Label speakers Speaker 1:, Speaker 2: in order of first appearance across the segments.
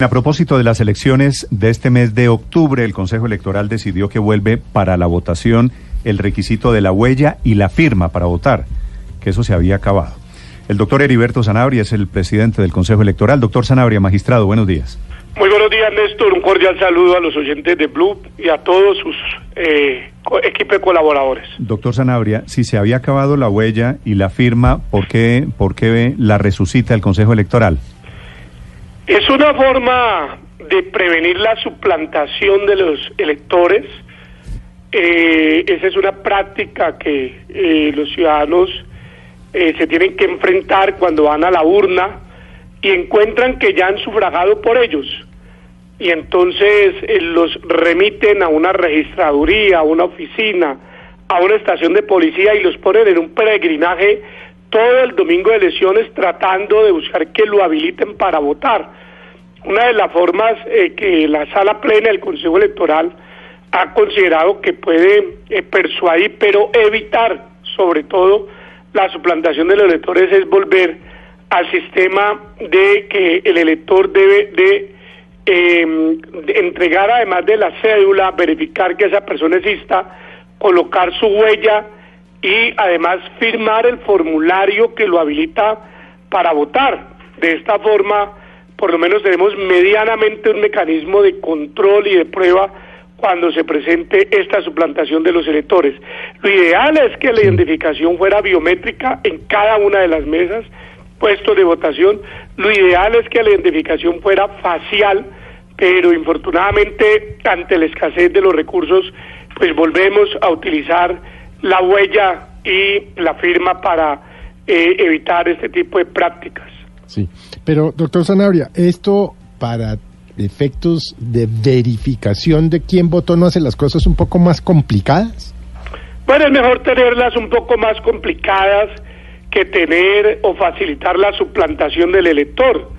Speaker 1: A propósito de las elecciones de este mes de octubre, el Consejo Electoral decidió que vuelve para la votación el requisito de la huella y la firma para votar, que eso se había acabado. El doctor Heriberto Sanabria es el presidente del Consejo Electoral. Doctor Sanabria, magistrado, buenos días.
Speaker 2: Muy buenos días, Néstor. Un cordial saludo a los oyentes de Blue y a todos sus eh, equipos de colaboradores.
Speaker 1: Doctor Sanabria, si se había acabado la huella y la firma, ¿por qué, por qué la resucita el Consejo Electoral?
Speaker 2: Es una forma de prevenir la suplantación de los electores. Eh, esa es una práctica que eh, los ciudadanos eh, se tienen que enfrentar cuando van a la urna y encuentran que ya han sufragado por ellos. Y entonces eh, los remiten a una registraduría, a una oficina, a una estación de policía y los ponen en un peregrinaje todo el domingo de elecciones tratando de buscar que lo habiliten para votar. Una de las formas eh, que la sala plena del Consejo Electoral ha considerado que puede eh, persuadir, pero evitar sobre todo la suplantación de los electores es volver al sistema de que el elector debe de, de entregar además de la cédula, verificar que esa persona exista, colocar su huella y además firmar el formulario que lo habilita para votar. De esta forma, por lo menos tenemos medianamente un mecanismo de control y de prueba cuando se presente esta suplantación de los electores. Lo ideal es que la identificación fuera biométrica en cada una de las mesas, puestos de votación. Lo ideal es que la identificación fuera facial, pero infortunadamente ante la escasez de los recursos, pues volvemos a utilizar la huella y la firma para eh, evitar este tipo de prácticas.
Speaker 3: Sí, pero doctor Sanabria, esto para efectos de verificación de quién votó no hace las cosas un poco más complicadas.
Speaker 2: Bueno, es mejor tenerlas un poco más complicadas que tener o facilitar la suplantación del elector.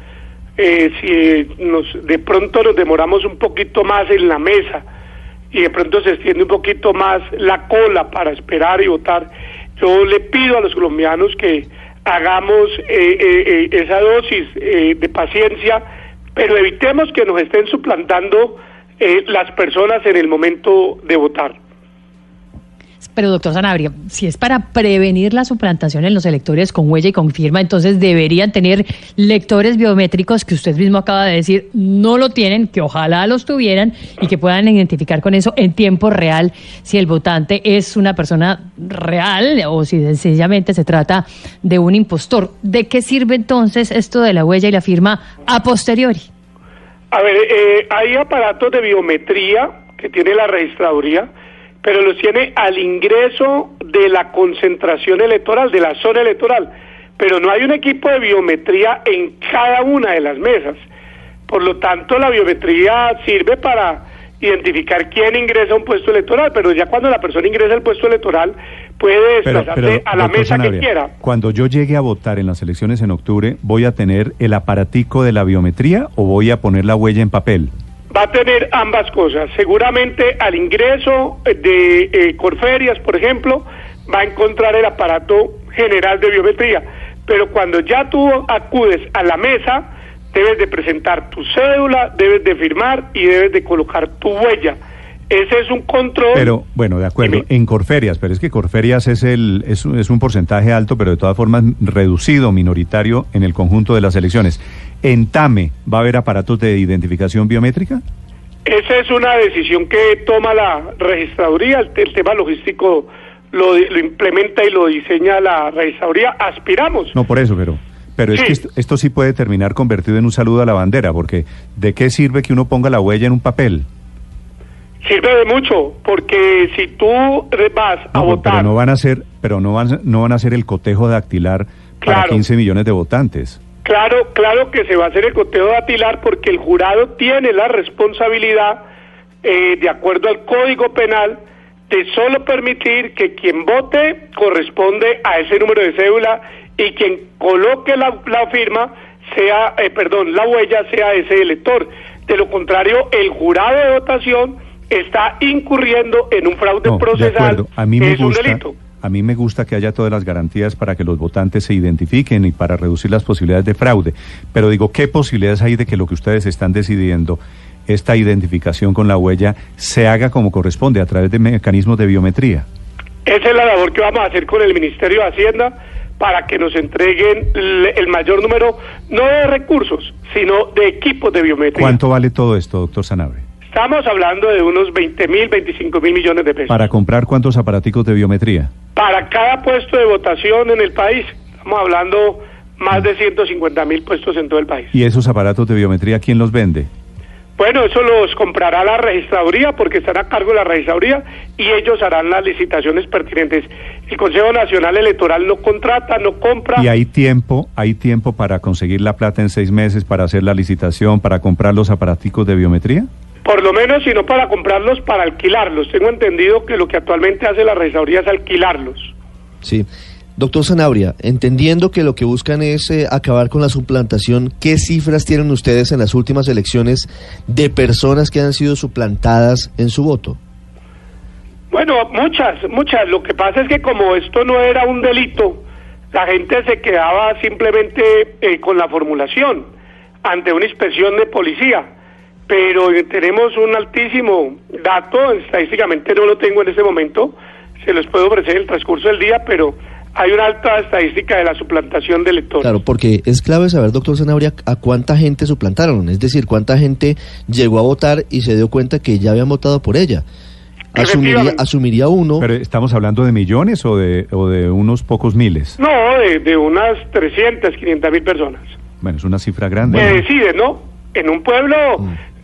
Speaker 2: Eh, si nos, de pronto nos demoramos un poquito más en la mesa y de pronto se extiende un poquito más la cola para esperar y votar, yo le pido a los colombianos que hagamos eh, eh, eh, esa dosis eh, de paciencia, pero evitemos que nos estén suplantando las personas en el momento de votar.
Speaker 4: Pero doctor Sanabria, si es para prevenir la suplantación en los electores con huella y con firma, entonces deberían tener lectores biométricos que usted mismo acaba de decir no lo tienen, que ojalá los tuvieran y que puedan identificar con eso en tiempo real si el votante es una persona real o si sencillamente se trata de un impostor. ¿De qué sirve entonces esto de la huella y la firma a posteriori?
Speaker 2: A ver, eh, hay aparatos de biometría que tiene la registraduría, pero los tiene al ingreso de la concentración electoral, de la zona electoral. Pero no hay un equipo de biometría en cada una de las mesas. Por lo tanto, la biometría sirve para identificar quién ingresa a un puesto electoral, pero ya cuando la persona ingresa al puesto electoral puede desplazarse
Speaker 1: pero,
Speaker 2: a la mesa que quiera.
Speaker 1: Cuando yo llegue a votar en las elecciones en octubre, ¿voy a tener el aparatico de la biometría o voy a poner la huella en papel?
Speaker 2: Va a tener ambas cosas. Seguramente al ingreso de eh, Corferias, por ejemplo, va a encontrar el aparato general de biometría. Pero cuando ya tú acudes a la mesa, debes de presentar tu cédula, debes de firmar y debes de colocar tu huella. Ese es un control.
Speaker 1: Pero, bueno, de acuerdo,
Speaker 2: Dime.
Speaker 1: en Corferias, pero es que Corferias es, el, es, un- es un porcentaje alto, pero de todas formas reducido, minoritario en el conjunto de las elecciones. ¿En TAME va a haber aparatos de identificación biométrica?
Speaker 2: Esa es una decisión que toma la registraduría, el, el tema logístico lo, lo implementa y lo diseña la registraduría. Aspiramos.
Speaker 1: No, por eso, pero... Pero es que esto, esto sí puede terminar convertido en un saludo a la bandera, porque ¿de qué sirve que uno ponga la huella en un papel?
Speaker 2: Sirve de mucho, porque si tú vas a
Speaker 1: No,
Speaker 2: votar,
Speaker 1: pero no van a hacer, pero no van, no van a hacer el cotejo dactilar para
Speaker 2: Claro.
Speaker 1: 15 millones de votantes.
Speaker 2: Claro, claro que se va a hacer el conteo datilar porque el jurado tiene la responsabilidad, eh, de acuerdo al Código Penal, de solo permitir que quien vote corresponde a ese número de cédula y quien coloque la, la firma sea, eh, perdón, la huella sea ese elector. De lo contrario, el jurado de votación está incurriendo en un fraude
Speaker 1: No,
Speaker 2: procesal.
Speaker 1: A mí me
Speaker 2: es un
Speaker 1: gusta,
Speaker 2: delito.
Speaker 1: a mí me gusta que haya todas las garantías para que los votantes se identifiquen y para reducir las posibilidades de fraude. Pero digo, ¿qué posibilidades hay de que lo que ustedes están decidiendo, esta identificación con la huella, se haga como corresponde a través de mecanismos de biometría?
Speaker 2: Esa es la labor que vamos a hacer con el Ministerio de Hacienda para que nos entreguen el mayor número, no de recursos, sino de equipos de biometría.
Speaker 1: ¿Cuánto vale todo esto, doctor Sanabria?
Speaker 2: Estamos hablando de unos 20 mil, 25 mil millones de pesos.
Speaker 1: Para comprar cuántos aparaticos de biometría.
Speaker 2: Para cada puesto de votación en el país, estamos hablando más de 150 mil puestos en todo el país.
Speaker 1: ¿Y esos aparatos de biometría quién los vende?
Speaker 2: Bueno, eso los comprará la registraduría porque están a cargo de la registraduría y ellos harán las licitaciones pertinentes. El Consejo Nacional Electoral no contrata, no compra.
Speaker 1: ¿Y hay tiempo, hay tiempo para conseguir la plata en seis meses, para hacer la licitación, para comprar los aparaticos de biometría?
Speaker 2: Por lo menos, si no para comprarlos, para alquilarlos. Tengo entendido que lo que actualmente hace la registraduría es alquilarlos.
Speaker 5: Sí. Doctor Sanabria, entendiendo que lo que buscan es eh, acabar con la suplantación, ¿qué cifras tienen ustedes en las últimas elecciones de personas que han sido suplantadas en su voto?
Speaker 2: Bueno, muchas, muchas. Lo que pasa es que como esto no era un delito, la gente se quedaba simplemente eh, con la formulación ante una inspección de policía. Pero tenemos un altísimo dato, estadísticamente no lo tengo en este momento, se los puedo ofrecer en el transcurso del día, pero hay una alta estadística de la suplantación de electores.
Speaker 5: Claro, porque es clave saber, doctor Sanabria, a cuánta gente suplantaron, es decir, cuánta gente llegó a votar y se dio cuenta que ya habían votado por ella. Asumiría, asumiría uno,
Speaker 1: ¿Pero estamos hablando de millones o de, o de unos pocos miles?
Speaker 2: No, de, de unas 300, 500 mil personas.
Speaker 1: Bueno, es una cifra grande.
Speaker 2: que
Speaker 1: ¿no?
Speaker 2: deciden, ¿no? En un pueblo,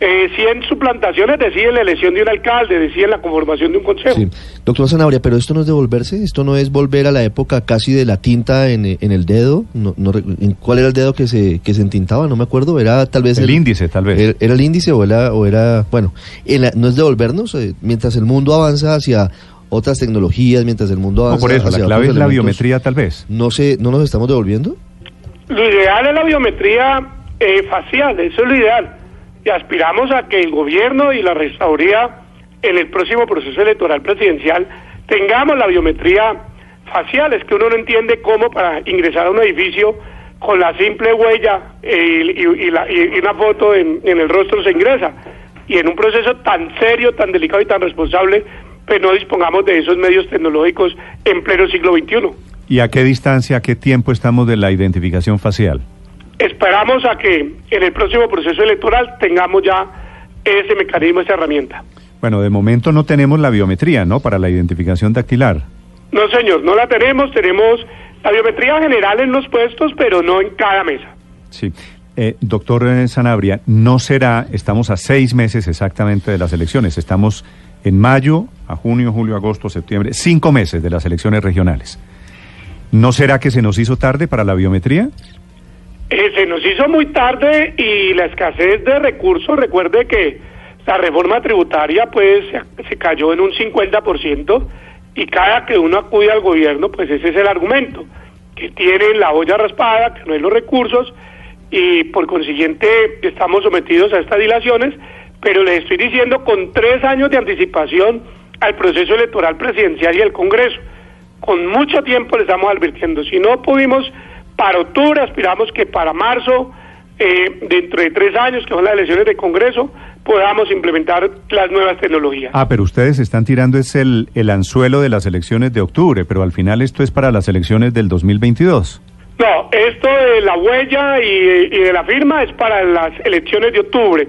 Speaker 2: eh, 100 suplantaciones deciden la elección de un alcalde, deciden la conformación de un consejo.
Speaker 5: Sí. Doctor Zanabria, pero esto no es devolverse, esto no es volver a la época casi de la tinta en, en el dedo. No, no ¿en ¿Cuál era el dedo que se, que se entintaba? No me acuerdo. Era tal vez
Speaker 1: El índice, tal vez.
Speaker 5: Era, era el índice o era, o era bueno, en la- no es devolvernos. eh, mientras el mundo avanza hacia otras tecnologías, mientras el mundo
Speaker 1: No,
Speaker 5: avanza
Speaker 1: por eso, la
Speaker 5: hacia
Speaker 1: clave
Speaker 5: otros
Speaker 1: es la biometría, tal vez.
Speaker 5: No, se, ¿No nos estamos devolviendo?
Speaker 2: Lo ideal es la biometría eh, facial, eso es lo ideal. Y aspiramos a que el gobierno y la registraduría en el próximo proceso electoral presidencial tengamos la biometría facial. Es que uno no entiende cómo para ingresar a un edificio con la simple huella y, la- y una foto en, en el rostro se ingresa. Y en un proceso tan serio, tan delicado y tan responsable, pues no dispongamos de esos medios tecnológicos en pleno siglo XXI.
Speaker 1: ¿Y a qué distancia, a qué tiempo estamos de la identificación facial?
Speaker 2: Esperamos a que en el próximo proceso electoral tengamos ya ese mecanismo, esa herramienta.
Speaker 1: Bueno, de momento no tenemos la biometría, ¿no? Para la identificación dactilar.
Speaker 2: No, señor, no la tenemos. Tenemos la biometría general en los puestos, pero no en cada mesa.
Speaker 1: Sí. Eh, doctor eh, Sanabria, no será, estamos a seis meses exactamente de las elecciones, estamos en mayo, a junio, julio, agosto, septiembre, cinco meses de las elecciones regionales. ¿No será que se nos hizo tarde para la biometría?
Speaker 2: Eh, se nos hizo muy tarde y la escasez de recursos, recuerde que la reforma tributaria pues se, cayó en un 50% y cada que uno acude al gobierno pues ese es el argumento, que tienen la olla raspada, que no hay los recursos y por consiguiente estamos sometidos a estas dilaciones, pero les estoy diciendo con tres años de anticipación al proceso electoral presidencial y el Congreso. Con mucho tiempo le estamos advirtiendo, si no pudimos para octubre, aspiramos que para marzo, eh, dentro de tres años, que son las elecciones de Congreso, podamos implementar las nuevas tecnologías.
Speaker 1: Ah, pero ustedes están tirando es el, el anzuelo de las elecciones de octubre, pero al final esto es para las elecciones del 2022.
Speaker 2: No, esto de la huella y, y de la firma es para las elecciones de octubre.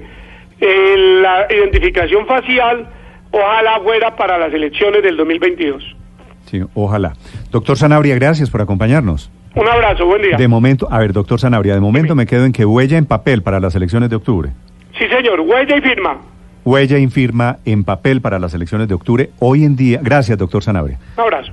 Speaker 2: Eh, la identificación facial, ojalá fuera para las elecciones del 2022.
Speaker 1: Sí, ojalá. Doctor Sanabria, gracias por acompañarnos.
Speaker 2: Un abrazo, buen día.
Speaker 1: De momento, a ver, doctor Sanabria, de momento me quedo en que huella en papel para las elecciones de octubre.
Speaker 2: Sí, señor, huella y firma.
Speaker 1: Huella en firma en papel para las elecciones de octubre. Hoy en día, gracias, doctor Sanabria.
Speaker 2: Un abrazo.